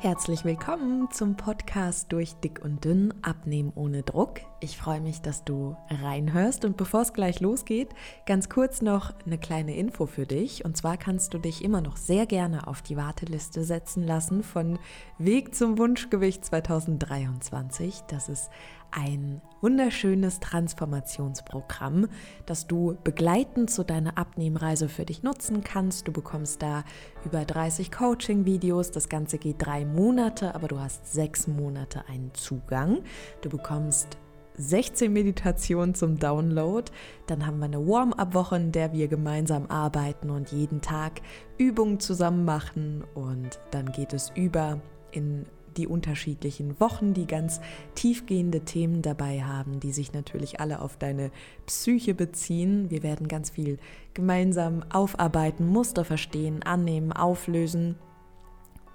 Herzlich willkommen zum Podcast durch Dick und Dünn Abnehmen ohne Druck. Ich freue mich, dass du reinhörst und bevor es gleich losgeht, ganz kurz noch eine kleine Info für dich. Und zwar kannst du dich immer noch sehr gerne auf die Warteliste setzen lassen von Weg zum Wunschgewicht 2023. Das ist ein wunderschönes Transformationsprogramm, das du begleitend zu deiner Abnehmreise für dich nutzen kannst. Du bekommst da über 30 Coaching-Videos. Das Ganze geht drei Monate, aber du hast sechs Monate einen Zugang. Du bekommst 16 Meditationen zum Download. Dann haben wir eine Warm-up-Woche, in der wir gemeinsam arbeiten und jeden Tag Übungen zusammen machen. Und dann geht es über in die unterschiedlichen Wochen, die ganz tiefgehende Themen dabei haben, die sich natürlich alle auf deine Psyche beziehen. Wir werden ganz viel gemeinsam aufarbeiten, Muster verstehen, annehmen, auflösen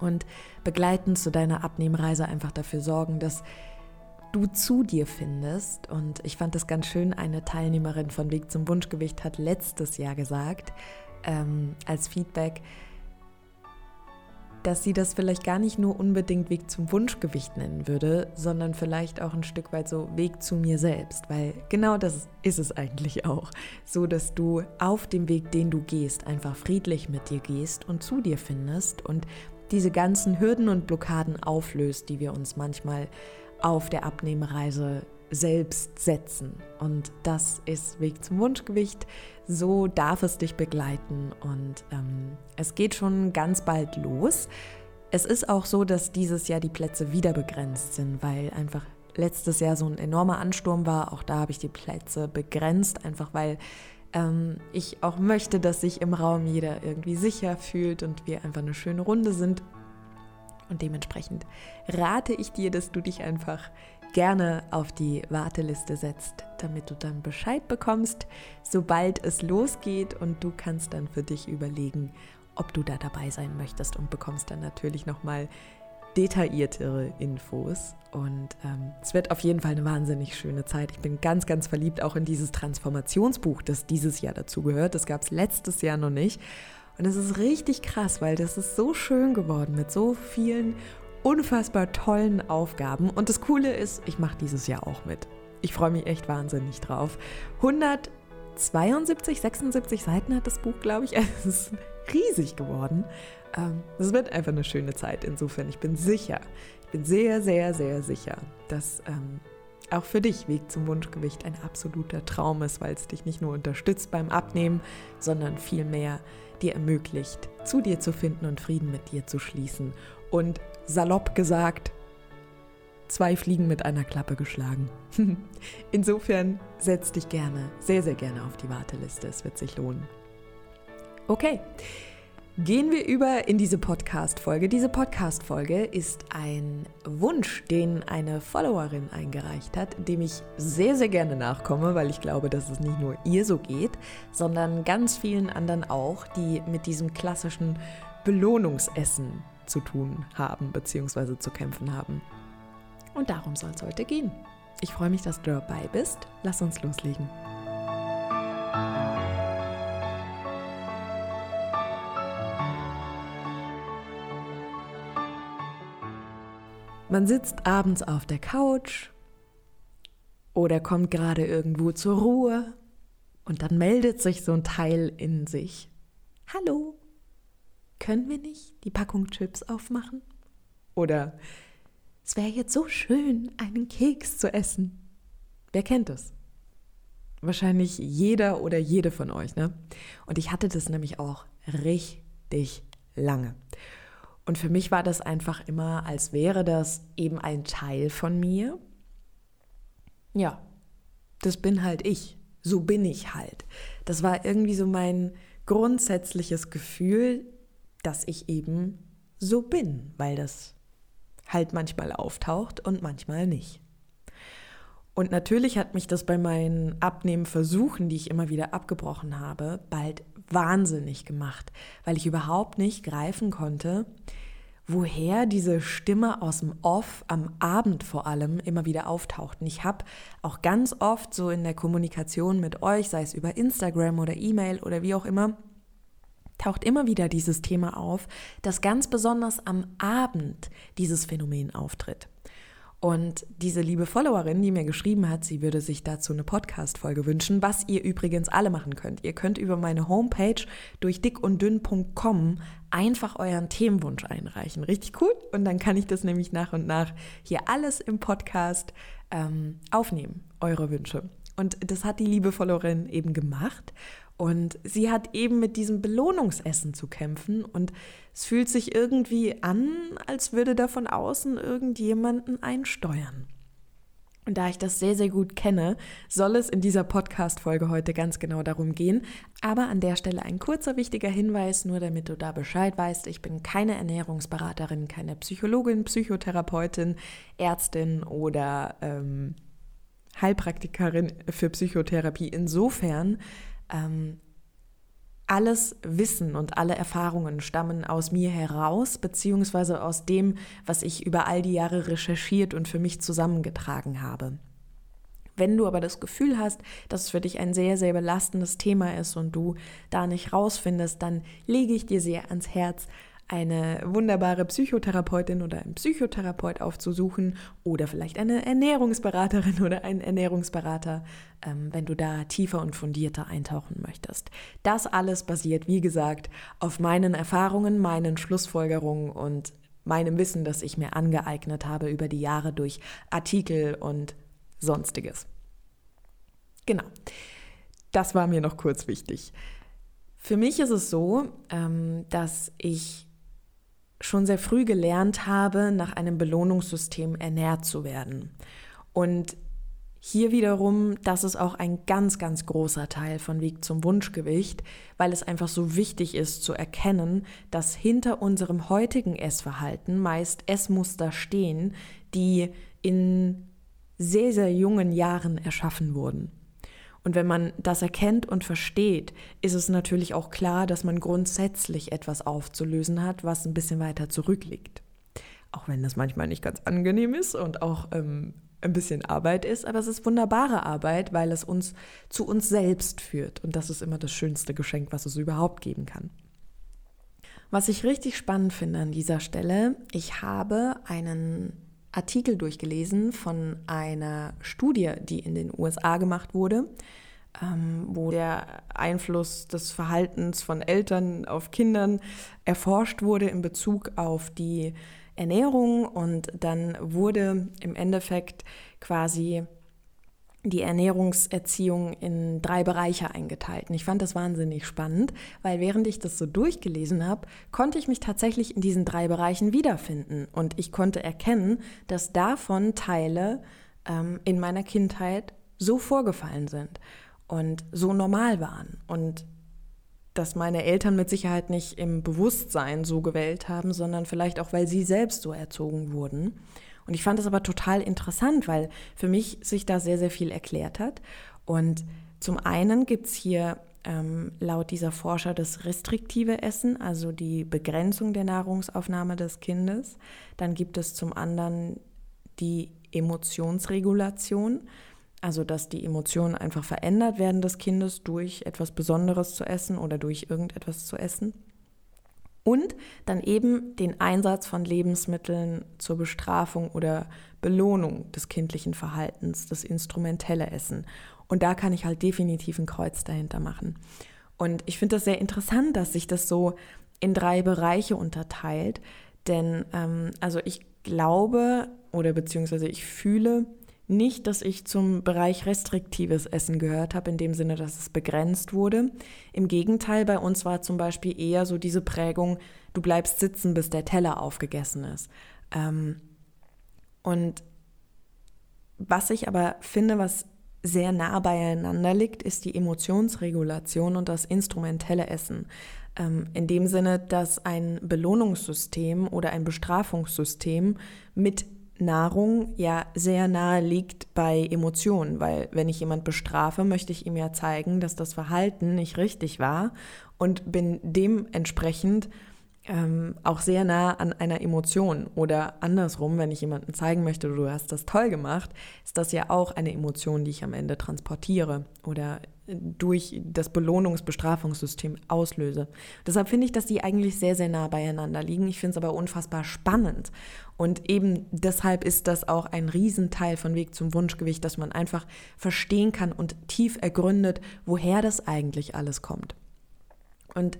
und begleitend zu deiner Abnehmreise einfach dafür sorgen, dass du zu dir findest. Und ich fand das ganz schön, eine Teilnehmerin von Weg zum Wunschgewicht hat letztes Jahr gesagt, ähm, als Feedback, dass sie das vielleicht gar nicht nur unbedingt Weg zum Wunschgewicht nennen würde, sondern vielleicht auch ein Stück weit so Weg zu mir selbst, weil genau das ist es eigentlich auch, so dass du auf dem Weg, den du gehst, einfach friedlich mit dir gehst und zu dir findest und diese ganzen Hürden und Blockaden auflöst, die wir uns manchmal auf der Abnehmreise selbst setzen. Und das ist Weg zum Wunschgewicht. So darf es dich begleiten. Und ähm, es geht schon ganz bald los. Es ist auch so, dass dieses Jahr die Plätze wieder begrenzt sind, weil einfach letztes Jahr so ein enormer Ansturm war. Auch da habe ich die Plätze begrenzt, einfach weil ähm, ich auch möchte, dass sich im Raum jeder irgendwie sicher fühlt und wir einfach eine schöne Runde sind. Und dementsprechend rate ich dir, dass du dich einfach gerne auf die Warteliste setzt, damit du dann Bescheid bekommst, sobald es losgeht und du kannst dann für dich überlegen, ob du da dabei sein möchtest und bekommst dann natürlich nochmal detailliertere Infos. Und ähm, es wird auf jeden Fall eine wahnsinnig schöne Zeit. Ich bin ganz, ganz verliebt auch in dieses Transformationsbuch, das dieses Jahr dazu gehört. Das gab es letztes Jahr noch nicht. Und es ist richtig krass, weil das ist so schön geworden mit so vielen unfassbar tollen Aufgaben. Und das Coole ist, ich mache dieses Jahr auch mit. Ich freue mich echt wahnsinnig drauf. 172, 76 Seiten hat das Buch, glaube ich. Es ist riesig geworden. Ähm, es wird einfach eine schöne Zeit. Insofern, ich bin sicher, ich bin sehr, sehr, sehr sicher, dass ähm, auch für dich Weg zum Wunschgewicht ein absoluter Traum ist, weil es dich nicht nur unterstützt beim Abnehmen, sondern vielmehr dir ermöglicht, zu dir zu finden und Frieden mit dir zu schließen. Und salopp gesagt, zwei Fliegen mit einer Klappe geschlagen. Insofern setz dich gerne, sehr, sehr gerne auf die Warteliste. Es wird sich lohnen. Okay. Gehen wir über in diese Podcast-Folge. Diese Podcast-Folge ist ein Wunsch, den eine Followerin eingereicht hat, dem ich sehr, sehr gerne nachkomme, weil ich glaube, dass es nicht nur ihr so geht, sondern ganz vielen anderen auch, die mit diesem klassischen Belohnungsessen zu tun haben bzw. zu kämpfen haben. Und darum soll es heute gehen. Ich freue mich, dass du dabei bist. Lass uns loslegen. Man sitzt abends auf der Couch oder kommt gerade irgendwo zur Ruhe und dann meldet sich so ein Teil in sich. Hallo, können wir nicht die Packung Chips aufmachen? Oder es wäre jetzt so schön, einen Keks zu essen. Wer kennt das? Wahrscheinlich jeder oder jede von euch, ne? Und ich hatte das nämlich auch richtig lange. Und für mich war das einfach immer, als wäre das eben ein Teil von mir. Ja, das bin halt ich. So bin ich halt. Das war irgendwie so mein grundsätzliches Gefühl, dass ich eben so bin, weil das halt manchmal auftaucht und manchmal nicht. Und natürlich hat mich das bei meinen Abnehmenversuchen, die ich immer wieder abgebrochen habe, bald wahnsinnig gemacht, weil ich überhaupt nicht greifen konnte, woher diese Stimme aus dem Off am Abend vor allem immer wieder auftaucht. Und ich habe auch ganz oft so in der Kommunikation mit euch, sei es über Instagram oder E-Mail oder wie auch immer, taucht immer wieder dieses Thema auf, dass ganz besonders am Abend dieses Phänomen auftritt. Und diese liebe Followerin, die mir geschrieben hat, sie würde sich dazu eine Podcast-Folge wünschen, was ihr übrigens alle machen könnt. Ihr könnt über meine Homepage durch dickunddünn.com einfach euren Themenwunsch einreichen. Richtig cool. Und dann kann ich das nämlich nach und nach hier alles im Podcast ähm, aufnehmen, eure Wünsche. Und das hat die liebe Followerin eben gemacht. Und sie hat eben mit diesem Belohnungsessen zu kämpfen. Und es fühlt sich irgendwie an, als würde da von außen irgendjemanden einsteuern. Und da ich das sehr, sehr gut kenne, soll es in dieser Podcast-Folge heute ganz genau darum gehen. Aber an der Stelle ein kurzer wichtiger Hinweis, nur damit du da Bescheid weißt. Ich bin keine Ernährungsberaterin, keine Psychologin, Psychotherapeutin, Ärztin oder ähm, Heilpraktikerin für Psychotherapie. Insofern ähm, alles Wissen und alle Erfahrungen stammen aus mir heraus, beziehungsweise aus dem, was ich über all die Jahre recherchiert und für mich zusammengetragen habe. Wenn du aber das Gefühl hast, dass es für dich ein sehr, sehr belastendes Thema ist und du da nicht rausfindest, dann lege ich dir sehr ans Herz, eine wunderbare Psychotherapeutin oder einen Psychotherapeut aufzusuchen oder vielleicht eine Ernährungsberaterin oder einen Ernährungsberater, ähm, wenn du da tiefer und fundierter eintauchen möchtest. Das alles basiert, wie gesagt, auf meinen Erfahrungen, meinen Schlussfolgerungen und meinem Wissen, das ich mir angeeignet habe über die Jahre durch Artikel und sonstiges. Genau. Das war mir noch kurz wichtig. Für mich ist es so, ähm, dass ich schon sehr früh gelernt habe, nach einem Belohnungssystem ernährt zu werden. Und hier wiederum, das ist auch ein ganz, ganz großer Teil von Weg zum Wunschgewicht, weil es einfach so wichtig ist zu erkennen, dass hinter unserem heutigen Essverhalten meist Essmuster stehen, die in sehr, sehr jungen Jahren erschaffen wurden. Und wenn man das erkennt und versteht, ist es natürlich auch klar, dass man grundsätzlich etwas aufzulösen hat, was ein bisschen weiter zurückliegt. Auch wenn das manchmal nicht ganz angenehm ist und auch ähm, ein bisschen Arbeit ist, aber es ist wunderbare Arbeit, weil es uns zu uns selbst führt. Und das ist immer das schönste Geschenk, was es überhaupt geben kann. Was ich richtig spannend finde an dieser Stelle, ich habe einen Artikel durchgelesen von einer Studie, die in den USA gemacht wurde, ähm, wo der Einfluss des Verhaltens von Eltern auf Kindern erforscht wurde in Bezug auf die Ernährung. Und dann wurde im Endeffekt quasi die Ernährungserziehung in drei Bereiche eingeteilt. Und ich fand das wahnsinnig spannend, weil während ich das so durchgelesen habe, konnte ich mich tatsächlich in diesen drei Bereichen wiederfinden. Und ich konnte erkennen, dass davon Teile ähm, in meiner Kindheit so vorgefallen sind und so normal waren. Und dass meine Eltern mit Sicherheit nicht im Bewusstsein so gewählt haben, sondern vielleicht auch, weil sie selbst so erzogen wurden. Und ich fand es aber total interessant, weil für mich sich da sehr, sehr viel erklärt hat. Und zum einen gibt es hier ähm, laut dieser Forscher das restriktive Essen, also die Begrenzung der Nahrungsaufnahme des Kindes. Dann gibt es zum anderen die Emotionsregulation, also dass die Emotionen einfach verändert werden des Kindes durch etwas Besonderes zu essen oder durch irgendetwas zu essen. Und dann eben den Einsatz von Lebensmitteln zur Bestrafung oder Belohnung des kindlichen Verhaltens, das instrumentelle Essen. Und da kann ich halt definitiv ein Kreuz dahinter machen. Und ich finde das sehr interessant, dass sich das so in drei Bereiche unterteilt. Denn ähm, also ich glaube oder beziehungsweise ich fühle, nicht, dass ich zum Bereich restriktives Essen gehört habe, in dem Sinne, dass es begrenzt wurde. Im Gegenteil, bei uns war zum Beispiel eher so diese Prägung, du bleibst sitzen, bis der Teller aufgegessen ist. Ähm, und was ich aber finde, was sehr nah beieinander liegt, ist die Emotionsregulation und das instrumentelle Essen. Ähm, in dem Sinne, dass ein Belohnungssystem oder ein Bestrafungssystem mit Nahrung ja sehr nahe liegt bei Emotionen, weil wenn ich jemand bestrafe, möchte ich ihm ja zeigen, dass das Verhalten nicht richtig war und bin dementsprechend ähm, auch sehr nah an einer Emotion. Oder andersrum, wenn ich jemandem zeigen möchte, du hast das toll gemacht, ist das ja auch eine Emotion, die ich am Ende transportiere oder durch das Belohnungsbestrafungssystem auslöse. Deshalb finde ich, dass die eigentlich sehr, sehr nah beieinander liegen. Ich finde es aber unfassbar spannend. Und eben deshalb ist das auch ein Riesenteil von Weg zum Wunschgewicht, dass man einfach verstehen kann und tief ergründet, woher das eigentlich alles kommt. Und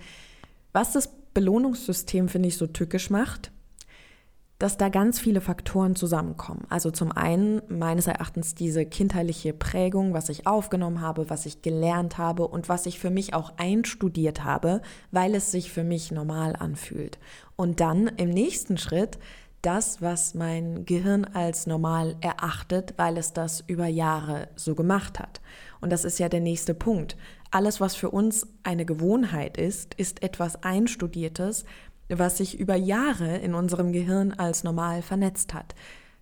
was das Belohnungssystem, finde ich, so tückisch macht, dass da ganz viele Faktoren zusammenkommen. Also zum einen meines Erachtens diese kindheitliche Prägung, was ich aufgenommen habe, was ich gelernt habe und was ich für mich auch einstudiert habe, weil es sich für mich normal anfühlt. Und dann im nächsten Schritt das, was mein Gehirn als normal erachtet, weil es das über Jahre so gemacht hat. Und das ist ja der nächste Punkt. Alles, was für uns eine Gewohnheit ist, ist etwas Einstudiertes, was sich über Jahre in unserem Gehirn als normal vernetzt hat.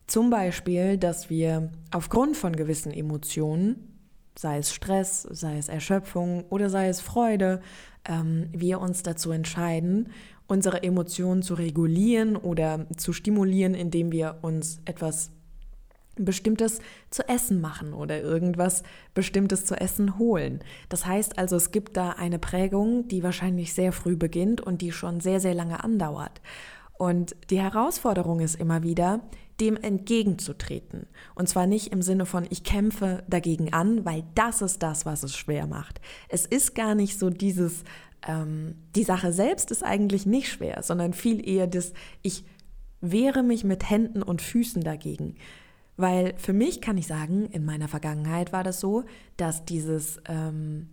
Zum Beispiel, dass wir aufgrund von gewissen Emotionen, sei es Stress, sei es Erschöpfung oder sei es Freude, ähm, wir uns dazu entscheiden, unsere Emotionen zu regulieren oder zu stimulieren, indem wir uns etwas Bestimmtes zu essen machen oder irgendwas Bestimmtes zu essen holen. Das heißt also, es gibt da eine Prägung, die wahrscheinlich sehr früh beginnt und die schon sehr, sehr lange andauert. Und die Herausforderung ist immer wieder, dem entgegenzutreten. Und zwar nicht im Sinne von, ich kämpfe dagegen an, weil das ist das, was es schwer macht. Es ist gar nicht so dieses, ähm, die Sache selbst ist eigentlich nicht schwer, sondern viel eher das, ich wehre mich mit Händen und Füßen dagegen. Weil für mich kann ich sagen, in meiner Vergangenheit war das so, dass dieses ähm,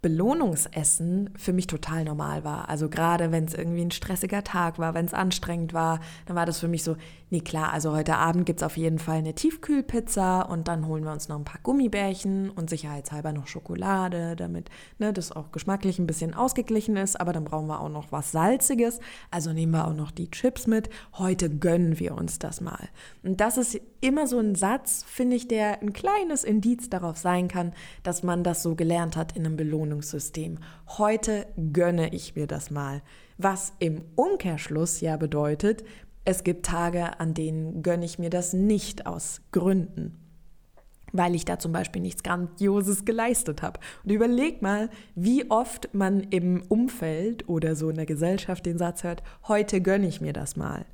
Belohnungsessen für mich total normal war. Also gerade wenn es irgendwie ein stressiger Tag war, wenn es anstrengend war, dann war das für mich so, nee klar, also heute Abend gibt es auf jeden Fall eine Tiefkühlpizza und dann holen wir uns noch ein paar Gummibärchen und sicherheitshalber noch Schokolade, damit ne, das auch geschmacklich ein bisschen ausgeglichen ist. Aber dann brauchen wir auch noch was Salziges, also nehmen wir auch noch die Chips mit. Heute gönnen wir uns das mal. Und das ist immer so ein Satz, finde ich, der ein kleines Indiz darauf sein kann, dass man das so gelernt hat in einem Belohnungssystem. Heute gönne ich mir das mal. Was im Umkehrschluss ja bedeutet, es gibt Tage, an denen gönne ich mir das nicht aus Gründen weil ich da zum Beispiel nichts Grandioses geleistet habe. Und überleg mal, wie oft man im Umfeld oder so in der Gesellschaft den Satz hört, heute gönne ich mir das mal.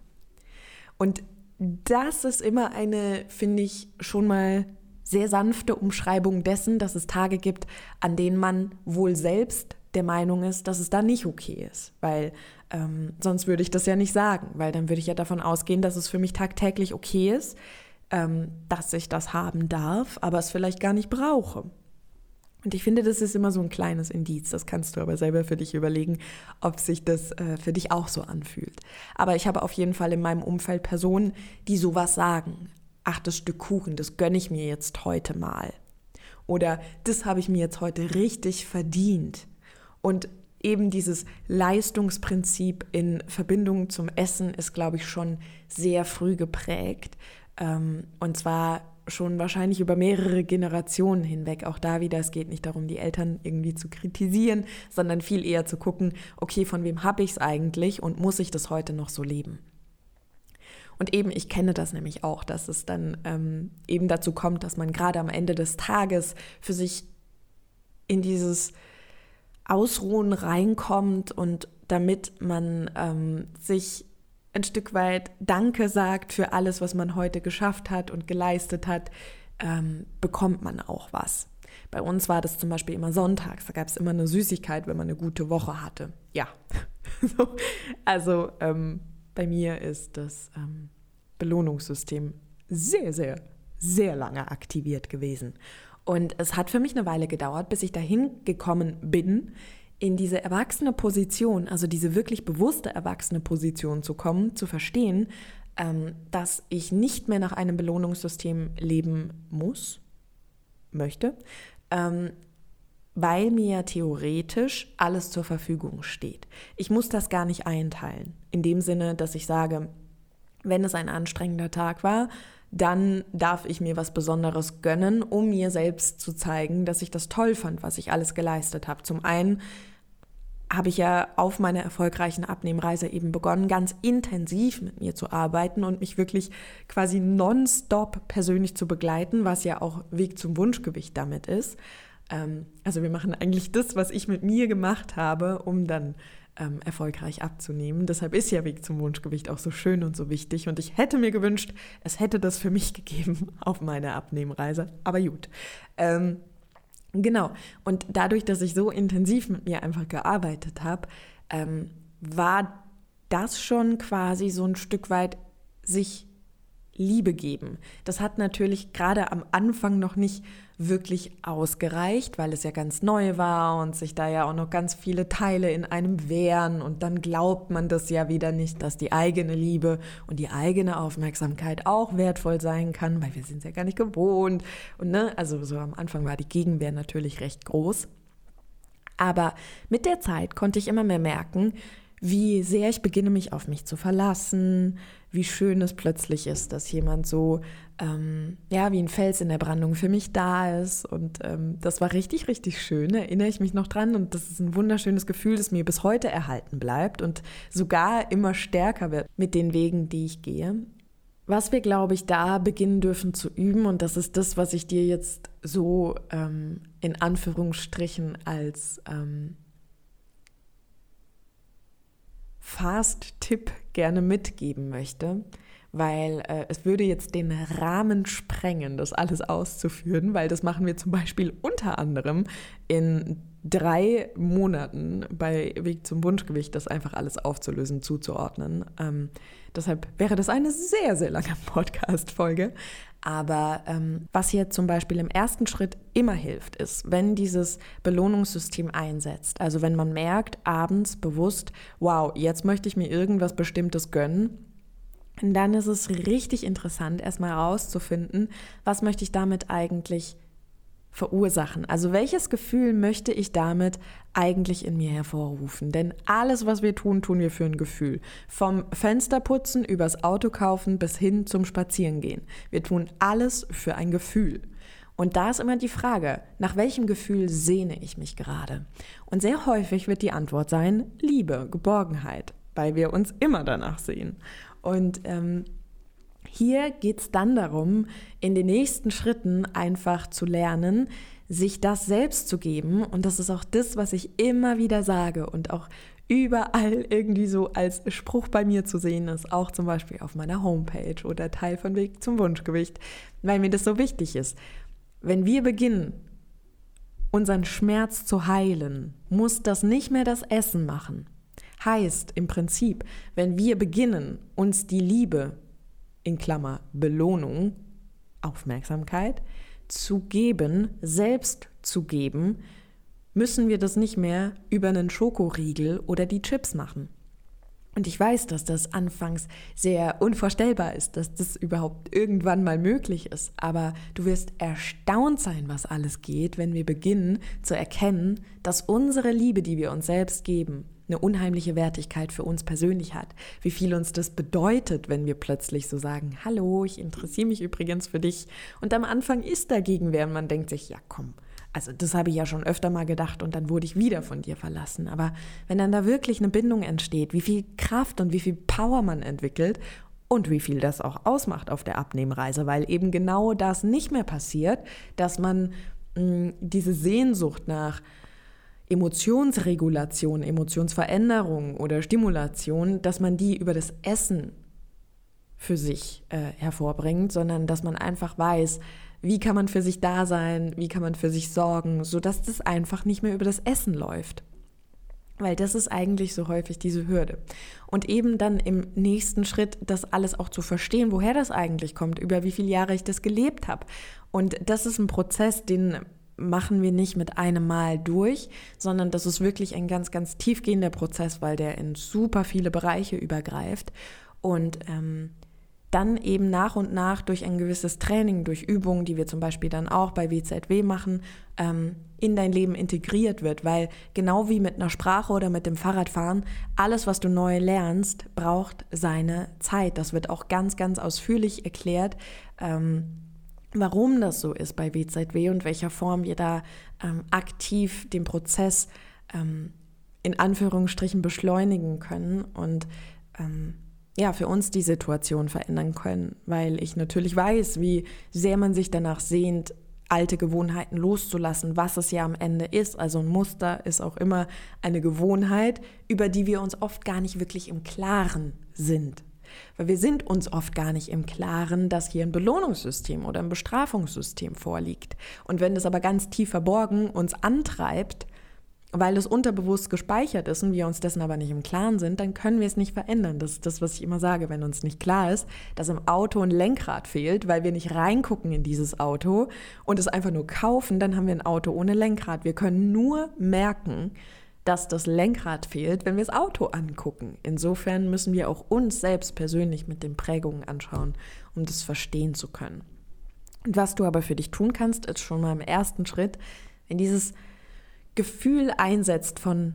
Und das ist immer eine, finde ich, schon mal sehr sanfte Umschreibung dessen, dass es Tage gibt, an denen man wohl selbst der Meinung ist, dass es da nicht okay ist. Weil ähm, sonst würde ich das ja nicht sagen, weil dann würde ich ja davon ausgehen, dass es für mich tagtäglich okay ist, ähm, dass ich das haben darf, aber es vielleicht gar nicht brauche. Und ich finde, das ist immer so ein kleines Indiz. Das kannst du aber selber für dich überlegen, ob sich das äh, für dich auch so anfühlt. Aber ich habe auf jeden Fall in meinem Umfeld Personen, die sowas sagen. Ach, das Stück Kuchen, das gönne ich mir jetzt heute mal. Oder das habe ich mir jetzt heute richtig verdient. Und eben dieses Leistungsprinzip in Verbindung zum Essen ist, glaube ich, schon sehr früh geprägt. Ähm, und zwar schon wahrscheinlich über mehrere Generationen hinweg. Auch da wieder, es geht nicht darum, die Eltern irgendwie zu kritisieren, sondern viel eher zu gucken, okay, von wem habe ich es eigentlich und muss ich das heute noch so leben? Und eben, ich kenne das nämlich auch, dass es dann ähm, eben dazu kommt, dass man gerade am Ende des Tages für sich in dieses Ausruhen reinkommt und damit man ähm, sich ein Stück weit Danke sagt für alles, was man heute geschafft hat und geleistet hat, ähm, bekommt man auch was. Bei uns war das zum Beispiel immer sonntags, da gab es immer eine Süßigkeit, wenn man eine gute Woche hatte. Ja, also ähm, bei mir ist das ähm, Belohnungssystem sehr, sehr, sehr lange aktiviert gewesen. Und es hat für mich eine Weile gedauert, bis ich dahin gekommen bin, in diese erwachsene Position, also diese wirklich bewusste erwachsene Position zu kommen, zu verstehen, ähm, dass ich nicht mehr nach einem Belohnungssystem leben muss, möchte, ähm, weil mir theoretisch alles zur Verfügung steht. Ich muss das gar nicht einteilen, in dem Sinne, dass ich sage, wenn es ein anstrengender Tag war, dann darf ich mir was Besonderes gönnen, um mir selbst zu zeigen, dass ich das toll fand, was ich alles geleistet habe. Zum einen habe ich ja auf meiner erfolgreichen Abnehmreise eben begonnen, ganz intensiv mit mir zu arbeiten und mich wirklich quasi nonstop persönlich zu begleiten, was ja auch Weg zum Wunschgewicht damit ist. Ähm, also wir machen eigentlich das, was ich mit mir gemacht habe, um dann ähm, erfolgreich abzunehmen. Deshalb ist ja Weg zum Wunschgewicht auch so schön und so wichtig. Und ich hätte mir gewünscht, es hätte das für mich gegeben auf meiner Abnehmreise. Aber gut. Ähm, genau. Und dadurch, dass ich so intensiv mit mir einfach gearbeitet habe, ähm, war das schon quasi so ein Stück weit sich Liebe geben. Das hat natürlich gerade am Anfang noch nicht wirklich ausgereicht, weil es ja ganz neu war und sich da ja auch noch ganz viele Teile in einem wehren und dann glaubt man das ja wieder nicht, dass die eigene Liebe und die eigene Aufmerksamkeit auch wertvoll sein kann, weil wir sind es ja gar nicht gewohnt und ne, also so am Anfang war die Gegenwehr natürlich recht groß. Aber mit der Zeit konnte ich immer mehr merken, wie sehr ich beginne, mich auf mich zu verlassen, wie schön es plötzlich ist, dass jemand so, ähm, ja, wie ein Fels in der Brandung für mich da ist. Und ähm, das war richtig, richtig schön, erinnere ich mich noch dran. Und das ist ein wunderschönes Gefühl, das mir bis heute erhalten bleibt und sogar immer stärker wird mit den Wegen, die ich gehe. Was wir, glaube ich, da beginnen dürfen zu üben, und das ist das, was ich dir jetzt so ähm, in Anführungsstrichen als ähm, Fast-Tipp gerne mitgeben möchte, weil äh, es würde jetzt den Rahmen sprengen, das alles auszuführen, weil das machen wir zum Beispiel unter anderem in drei Monaten bei Weg zum Wunschgewicht, das einfach alles aufzulösen, zuzuordnen. Ähm, deshalb wäre das eine sehr, sehr lange Podcast-Folge. Aber ähm, was hier zum Beispiel im ersten Schritt immer hilft, ist, wenn dieses Belohnungssystem einsetzt. Also wenn man merkt, abends bewusst, wow, jetzt möchte ich mir irgendwas Bestimmtes gönnen. Dann ist es richtig interessant, erstmal herauszufinden, was möchte ich damit eigentlich verursachen. Also welches Gefühl möchte ich damit eigentlich in mir hervorrufen? Denn alles, was wir tun, tun wir für ein Gefühl. Vom Fensterputzen übers Auto kaufen bis hin zum Spazierengehen. Wir tun alles für ein Gefühl. Und da ist immer die Frage, nach welchem Gefühl sehne ich mich gerade? Und sehr häufig wird die Antwort sein, Liebe, Geborgenheit, weil wir uns immer danach sehen. Und ähm, hier geht es dann darum, in den nächsten Schritten einfach zu lernen, sich das selbst zu geben. Und das ist auch das, was ich immer wieder sage und auch überall irgendwie so als Spruch bei mir zu sehen ist, auch zum Beispiel auf meiner Homepage oder Teil von Weg zum Wunschgewicht, weil mir das so wichtig ist. Wenn wir beginnen, unseren Schmerz zu heilen, muss das nicht mehr das Essen machen. Heißt im Prinzip, wenn wir beginnen, uns die Liebe in Klammer Belohnung, Aufmerksamkeit, zu geben, selbst zu geben, müssen wir das nicht mehr über einen Schokoriegel oder die Chips machen. Und ich weiß, dass das anfangs sehr unvorstellbar ist, dass das überhaupt irgendwann mal möglich ist. Aber du wirst erstaunt sein, was alles geht, wenn wir beginnen zu erkennen, dass unsere Liebe, die wir uns selbst geben, eine unheimliche Wertigkeit für uns persönlich hat. Wie viel uns das bedeutet, wenn wir plötzlich so sagen, hallo, ich interessiere mich übrigens für dich. Und am Anfang ist dagegen wer man denkt sich, ja komm, also das habe ich ja schon öfter mal gedacht und dann wurde ich wieder von dir verlassen. Aber wenn dann da wirklich eine Bindung entsteht, wie viel Kraft und wie viel Power man entwickelt und wie viel das auch ausmacht auf der Abnehmreise, weil eben genau das nicht mehr passiert, dass man mh, mm, diese Sehnsucht nach Emotionsregulation, Emotionsveränderung oder Stimulation, dass man die über das Essen für sich äh, hervorbringt, sondern dass man einfach weiß, wie kann man für sich da sein, wie kann man für sich sorgen, sodass das einfach nicht mehr über das Essen läuft. Weil das ist eigentlich so häufig diese Hürde. Und eben dann im nächsten Schritt das alles auch zu verstehen, woher das eigentlich kommt, über wie viele Jahre ich das gelebt habe. Und das ist ein Prozess, den machen wir nicht mit einem Mal durch, sondern das ist wirklich ein ganz, ganz tiefgehender Prozess, weil der in super viele Bereiche übergreift und ähm, dann eben nach und nach durch ein gewisses Training, durch Übungen, die wir zum Beispiel dann auch bei WZW machen, ähm, in dein Leben integriert wird, weil genau wie mit einer Sprache oder mit dem Fahrradfahren, alles, was du neu lernst, braucht seine Zeit. Das wird auch ganz, ganz ausführlich erklärt. Ähm, warum das so ist bei WZW und welcher Form wir da ähm, aktiv den Prozess ähm, in Anführungsstrichen beschleunigen können und ähm, ja, für uns die Situation verändern können, weil ich natürlich weiß, wie sehr man sich danach sehnt, alte Gewohnheiten loszulassen, was es ja am Ende ist. Also ein Muster ist auch immer eine Gewohnheit, über die wir uns oft gar nicht wirklich im Klaren sind. Weil wir sind uns oft gar nicht im Klaren, dass hier ein Belohnungssystem oder ein Bestrafungssystem vorliegt. Und wenn das aber ganz tief verborgen uns antreibt, weil es unterbewusst gespeichert ist und wir uns dessen aber nicht im Klaren sind, dann können wir es nicht verändern. Das ist das, was ich immer sage, wenn uns nicht klar ist, dass im Auto ein Lenkrad fehlt, weil wir nicht reingucken in dieses Auto und es einfach nur kaufen, dann haben wir ein Auto ohne Lenkrad. Wir können nur merken, dass das Lenkrad fehlt, wenn wir das Auto angucken. Insofern müssen wir auch uns selbst persönlich mit den Prägungen anschauen, um das verstehen zu können. Und was du aber für dich tun kannst, ist schon mal im ersten Schritt, wenn dieses Gefühl einsetzt von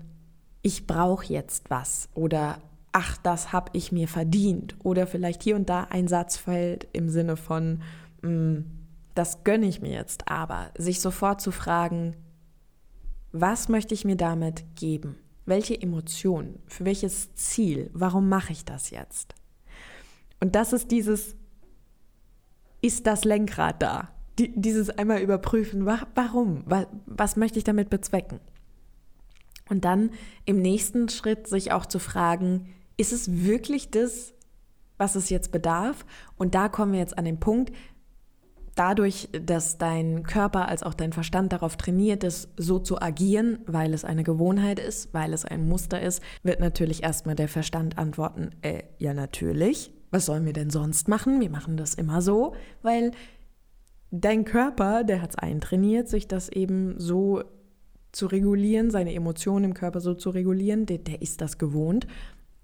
ich brauche jetzt was oder ach, das habe ich mir verdient oder vielleicht hier und da ein Satz fällt im Sinne von mm, das gönne ich mir jetzt aber, sich sofort zu fragen, was möchte ich mir damit geben? Welche Emotion? Für welches Ziel? Warum mache ich das jetzt? Und das ist dieses, ist das Lenkrad da? die, dieses einmal überprüfen, warum, was möchte ich damit bezwecken? Und dann im nächsten Schritt sich auch zu fragen, ist es wirklich das, was es jetzt bedarf? Und da kommen wir jetzt an den Punkt, dadurch, dass dein Körper als auch dein Verstand darauf trainiert ist, so zu agieren, weil es eine Gewohnheit ist, weil es ein Muster ist, wird natürlich erstmal der Verstand antworten, äh, ja natürlich, was sollen wir denn sonst machen? Wir machen das immer so, weil dein Körper, der hat es eintrainiert, sich das eben so zu regulieren, seine Emotionen im Körper so zu regulieren, der, der ist das gewohnt.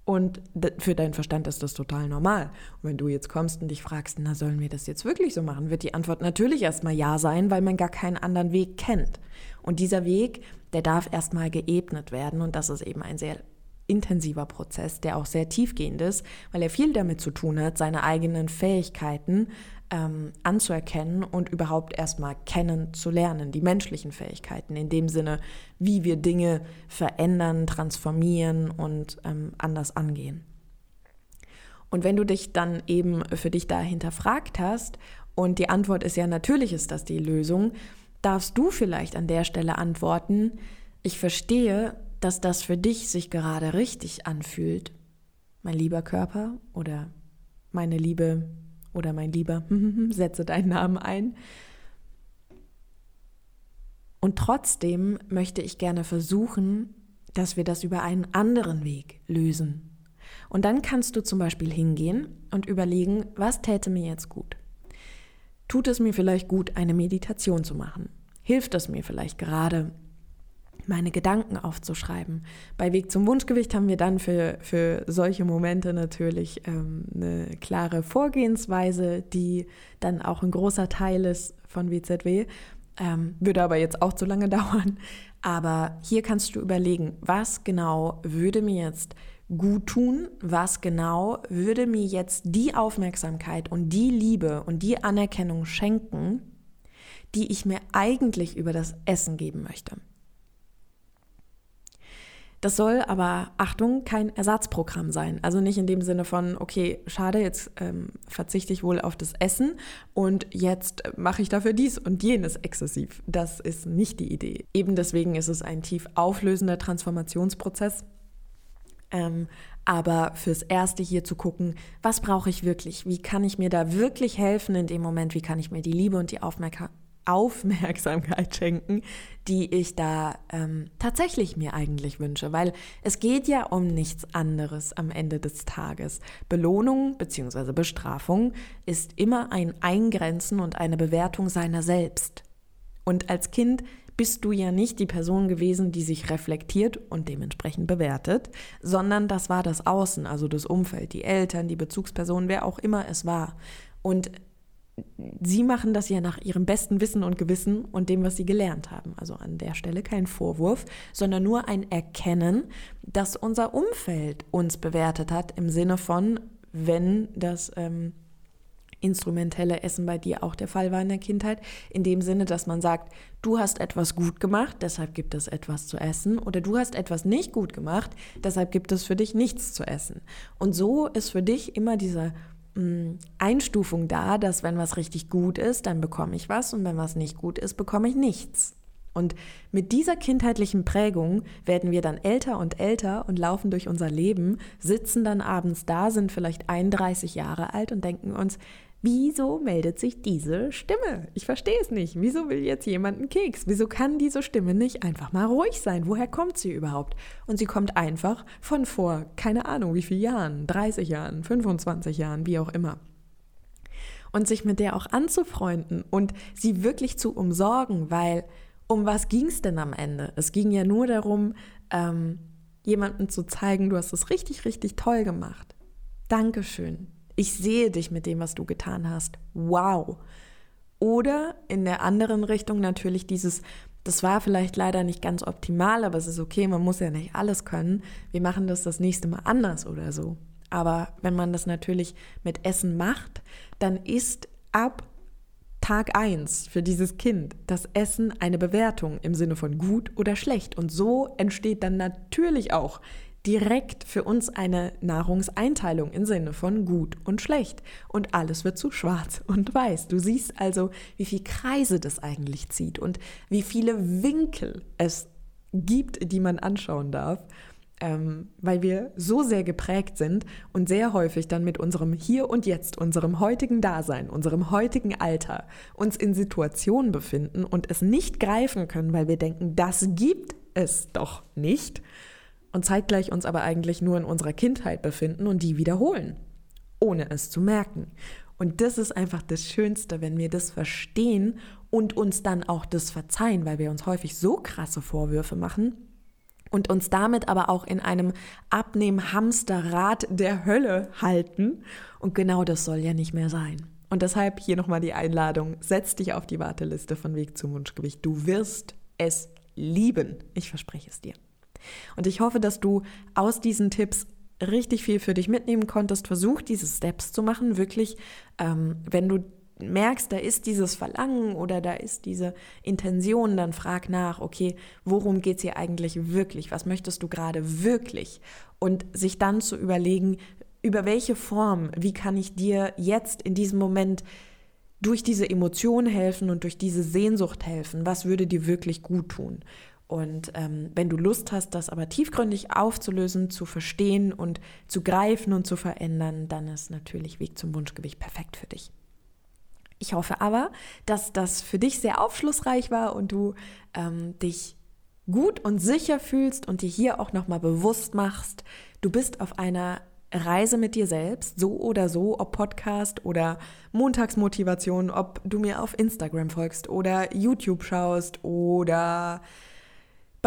Und für deinen Verstand ist das total normal. Und wenn du jetzt kommst und dich fragst, na, sollen wir das jetzt wirklich so machen, wird die Antwort natürlich erstmal ja sein, weil man gar keinen anderen Weg kennt. Und dieser Weg, der darf erstmal geebnet werden. Und das ist eben ein sehr intensiver Prozess, der auch sehr tiefgehend ist, weil er viel damit zu tun hat, seine eigenen Fähigkeiten ähm, anzuerkennen und überhaupt erstmal kennenzulernen, die menschlichen Fähigkeiten, in dem Sinne, wie wir Dinge verändern, transformieren und ähm, anders angehen. Und wenn du dich dann eben für dich da hinterfragt hast und die Antwort ist ja, natürlich ist das die Lösung, darfst du vielleicht an der Stelle antworten, ich verstehe, dass das für dich sich gerade richtig anfühlt, mein lieber Körper oder meine liebe oder mein Lieber, setze deinen Namen ein. Und trotzdem möchte ich gerne versuchen, dass wir das über einen anderen Weg lösen. Und dann kannst du zum Beispiel hingehen und überlegen, was täte mir jetzt gut? Tut es mir vielleicht gut, eine Meditation zu machen? Hilft es mir vielleicht gerade, meine Gedanken aufzuschreiben. Bei Weg zum Wunschgewicht haben wir dann für, für solche Momente natürlich ähm, eine klare Vorgehensweise, die dann auch ein großer Teil ist von WZW. Ähm, würde aber jetzt auch zu lange dauern. Aber hier kannst du überlegen, was genau würde mir jetzt gut tun, was genau würde mir jetzt die Aufmerksamkeit und die Liebe und die Anerkennung schenken, die ich mir eigentlich über das Essen geben möchte. Das soll aber, Achtung, kein Ersatzprogramm sein. Also nicht in dem Sinne von, okay, schade, jetzt ähm, verzichte ich wohl auf das Essen und jetzt mache ich dafür dies und jenes exzessiv. Das ist nicht die Idee. Eben deswegen ist es ein tief auflösender Transformationsprozess. Ähm, aber fürs Erste hier zu gucken, was brauche ich wirklich? Wie kann ich mir da wirklich helfen in dem Moment? Wie kann ich mir die Liebe und die Aufmerksamkeit Aufmerksamkeit schenken, die ich da ähm, tatsächlich mir eigentlich wünsche, weil es geht ja um nichts anderes am Ende des Tages. Belohnung bzw. Bestrafung ist immer ein Eingrenzen und eine Bewertung seiner selbst. Und als Kind bist du ja nicht die Person gewesen, die sich reflektiert und dementsprechend bewertet, sondern das war das Außen, also das Umfeld, die Eltern, die Bezugspersonen, wer auch immer es war. Und sie machen das ja nach ihrem besten Wissen und Gewissen und dem, was sie gelernt haben. Also an der Stelle kein Vorwurf, sondern nur ein Erkennen, dass unser Umfeld uns bewertet hat im Sinne von, wenn das ähm, instrumentelle Essen bei dir auch der Fall war in der Kindheit, in dem Sinne, dass man sagt, du hast etwas gut gemacht, deshalb gibt es etwas zu essen, oder du hast etwas nicht gut gemacht, deshalb gibt es für dich nichts zu essen. Und so ist für dich immer dieser Einstufung da, dass wenn was richtig gut ist, dann bekomme ich was und wenn was nicht gut ist, bekomme ich nichts. Und mit dieser kindheitlichen Prägung werden wir dann älter und älter und laufen durch unser Leben, sitzen dann abends da, sind vielleicht 31 Jahre alt und denken uns, wieso meldet sich diese Stimme? Ich verstehe es nicht. Wieso will jetzt jemand einen Keks? Wieso kann diese Stimme nicht einfach mal ruhig sein? Woher kommt sie überhaupt? Und sie kommt einfach von vor, keine Ahnung, wie viele Jahren, 30 Jahren, 25 Jahren, wie auch immer und sich mit der auch anzufreunden und sie wirklich zu umsorgen, weil um was ging es denn am Ende? Es ging ja nur darum, ähm, jemandem zu zeigen, du hast es richtig, richtig toll gemacht. Dankeschön. Ich sehe dich mit dem, was du getan hast. Wow. Oder in der anderen Richtung natürlich dieses, das war vielleicht leider nicht ganz optimal, aber es ist okay, man muss ja nicht alles können. Wir machen das das nächste Mal anders oder so. Aber wenn man das natürlich mit Essen macht, dann ist ab Tag 1 für dieses Kind das Essen eine Bewertung im Sinne von gut oder schlecht. Und so entsteht dann natürlich auch direkt für uns eine Nahrungseinteilung im Sinne von gut und schlecht. Und alles wird zu schwarz und weiß. Du siehst also, wie viele Kreise das eigentlich zieht und wie viele Winkel es gibt, die man anschauen darf ähm, weil wir so sehr geprägt sind und sehr häufig dann mit unserem Hier und Jetzt, unserem heutigen Dasein, unserem heutigen Alter uns in Situationen befinden und es nicht greifen können, weil wir denken, das gibt es doch nicht und zeitgleich uns aber eigentlich nur in unserer Kindheit befinden und die wiederholen, ohne es zu merken. Und das ist einfach das Schönste, wenn wir das verstehen und uns dann auch das verzeihen, weil wir uns häufig so krasse Vorwürfe machen und uns damit aber auch in einem Abnehm-Hamsterrad der Hölle halten. Und genau das soll ja nicht mehr sein. Und deshalb hier nochmal die Einladung, setz dich auf die Warteliste von Weg zum Wunschgewicht. Du wirst es lieben. Ich verspreche es dir. Und ich hoffe, dass du aus diesen Tipps richtig viel für dich mitnehmen konntest. Versuch diese Steps zu machen. Wirklich, ähm, wenn du merkst, da ist dieses Verlangen oder da ist diese Intention, dann frag nach, okay, worum geht es hier eigentlich wirklich? Was möchtest du gerade wirklich? Und sich dann zu überlegen, über welche Form, wie kann ich dir jetzt in diesem Moment durch diese Emotion helfen und durch diese Sehnsucht helfen? Was würde dir wirklich gut tun? Und ähm, wenn du Lust hast, das aber tiefgründig aufzulösen, zu verstehen und zu greifen und zu verändern, dann ist natürlich Weg zum Wunschgewicht perfekt für dich. Ich hoffe aber, dass das für dich sehr aufschlussreich war und du ähm, dich gut und sicher fühlst und dir hier auch nochmal bewusst machst, du bist auf einer Reise mit dir selbst, so oder so, ob Podcast oder Montagsmotivation, ob du mir auf Instagram folgst oder YouTube schaust oder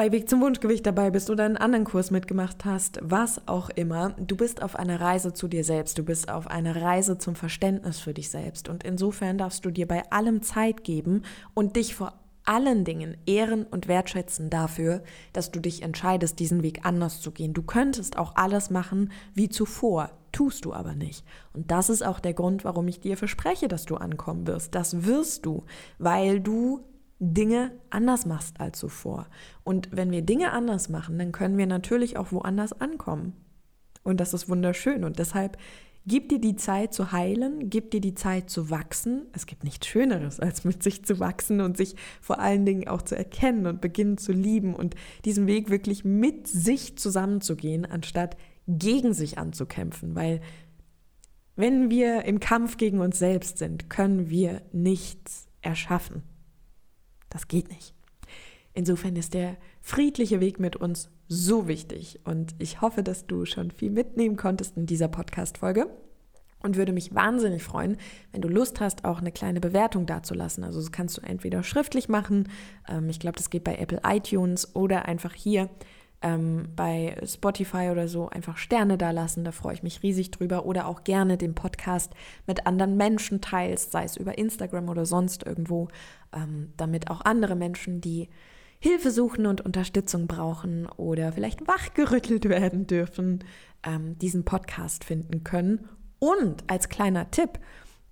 bei Weg zum Wunschgewicht dabei bist oder einen anderen Kurs mitgemacht hast, was auch immer, du bist auf einer Reise zu dir selbst, du bist auf einer Reise zum Verständnis für dich selbst und insofern darfst du dir bei allem Zeit geben und dich vor allen Dingen ehren und wertschätzen dafür, dass du dich entscheidest, diesen Weg anders zu gehen. Du könntest auch alles machen wie zuvor, tust du aber nicht. Und das ist auch der Grund, warum ich dir verspreche, dass du ankommen wirst. Das wirst du, weil du Dinge anders machst als zuvor. Und wenn wir Dinge anders machen, dann können wir natürlich auch woanders ankommen. Und das ist wunderschön. Und deshalb gib dir die Zeit zu heilen, gib dir die Zeit zu wachsen. Es gibt nichts Schöneres, als mit sich zu wachsen und sich vor allen Dingen auch zu erkennen und beginnen zu lieben und diesen Weg wirklich mit sich zusammenzugehen, anstatt gegen sich anzukämpfen. Weil wenn wir im Kampf gegen uns selbst sind, können wir nichts erschaffen. Das geht nicht. Insofern ist der friedliche Weg mit uns so wichtig und ich hoffe, dass du schon viel mitnehmen konntest in dieser Podcast-Folge und würde mich wahnsinnig freuen, wenn du Lust hast, auch eine kleine Bewertung dazulassen. Also das kannst du entweder schriftlich machen, ähm, ich glaube, das geht bei Apple iTunes oder einfach hier ähm, bei Spotify oder so einfach Sterne da lassen. Da freue ich mich riesig drüber. Oder auch gerne den Podcast mit anderen Menschen teilst, sei es über Instagram oder sonst irgendwo, ähm, damit auch andere Menschen, die Hilfe suchen und Unterstützung brauchen oder vielleicht wachgerüttelt werden dürfen, ähm, diesen Podcast finden können. Und als kleiner Tipp,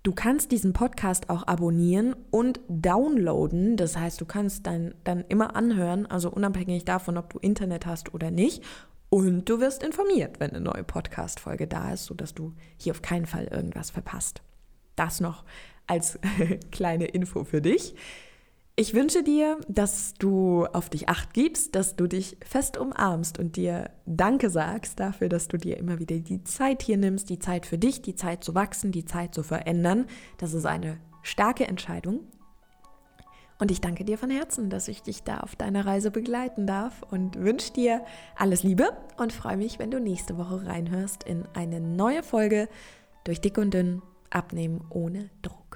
Du kannst diesen Podcast auch abonnieren und downloaden. Das heißt, du kannst dann, dann immer anhören, also unabhängig davon, ob du Internet hast oder nicht. Und du wirst informiert, wenn eine neue Podcast-Folge da ist, sodass du hier auf keinen Fall irgendwas verpasst. Das noch als kleine Info für dich. Ich wünsche dir, dass du auf dich acht gibst, dass du dich fest umarmst und dir Danke sagst dafür, dass du dir immer wieder die Zeit hier nimmst, die Zeit für dich, die Zeit zu wachsen, die Zeit zu verändern. Das ist eine starke Entscheidung und ich danke dir von Herzen, dass ich dich da auf deiner Reise begleiten darf und wünsche dir alles Liebe und freue mich, wenn du nächste Woche reinhörst in eine neue Folge durch Dick und Dünn abnehmen ohne Druck.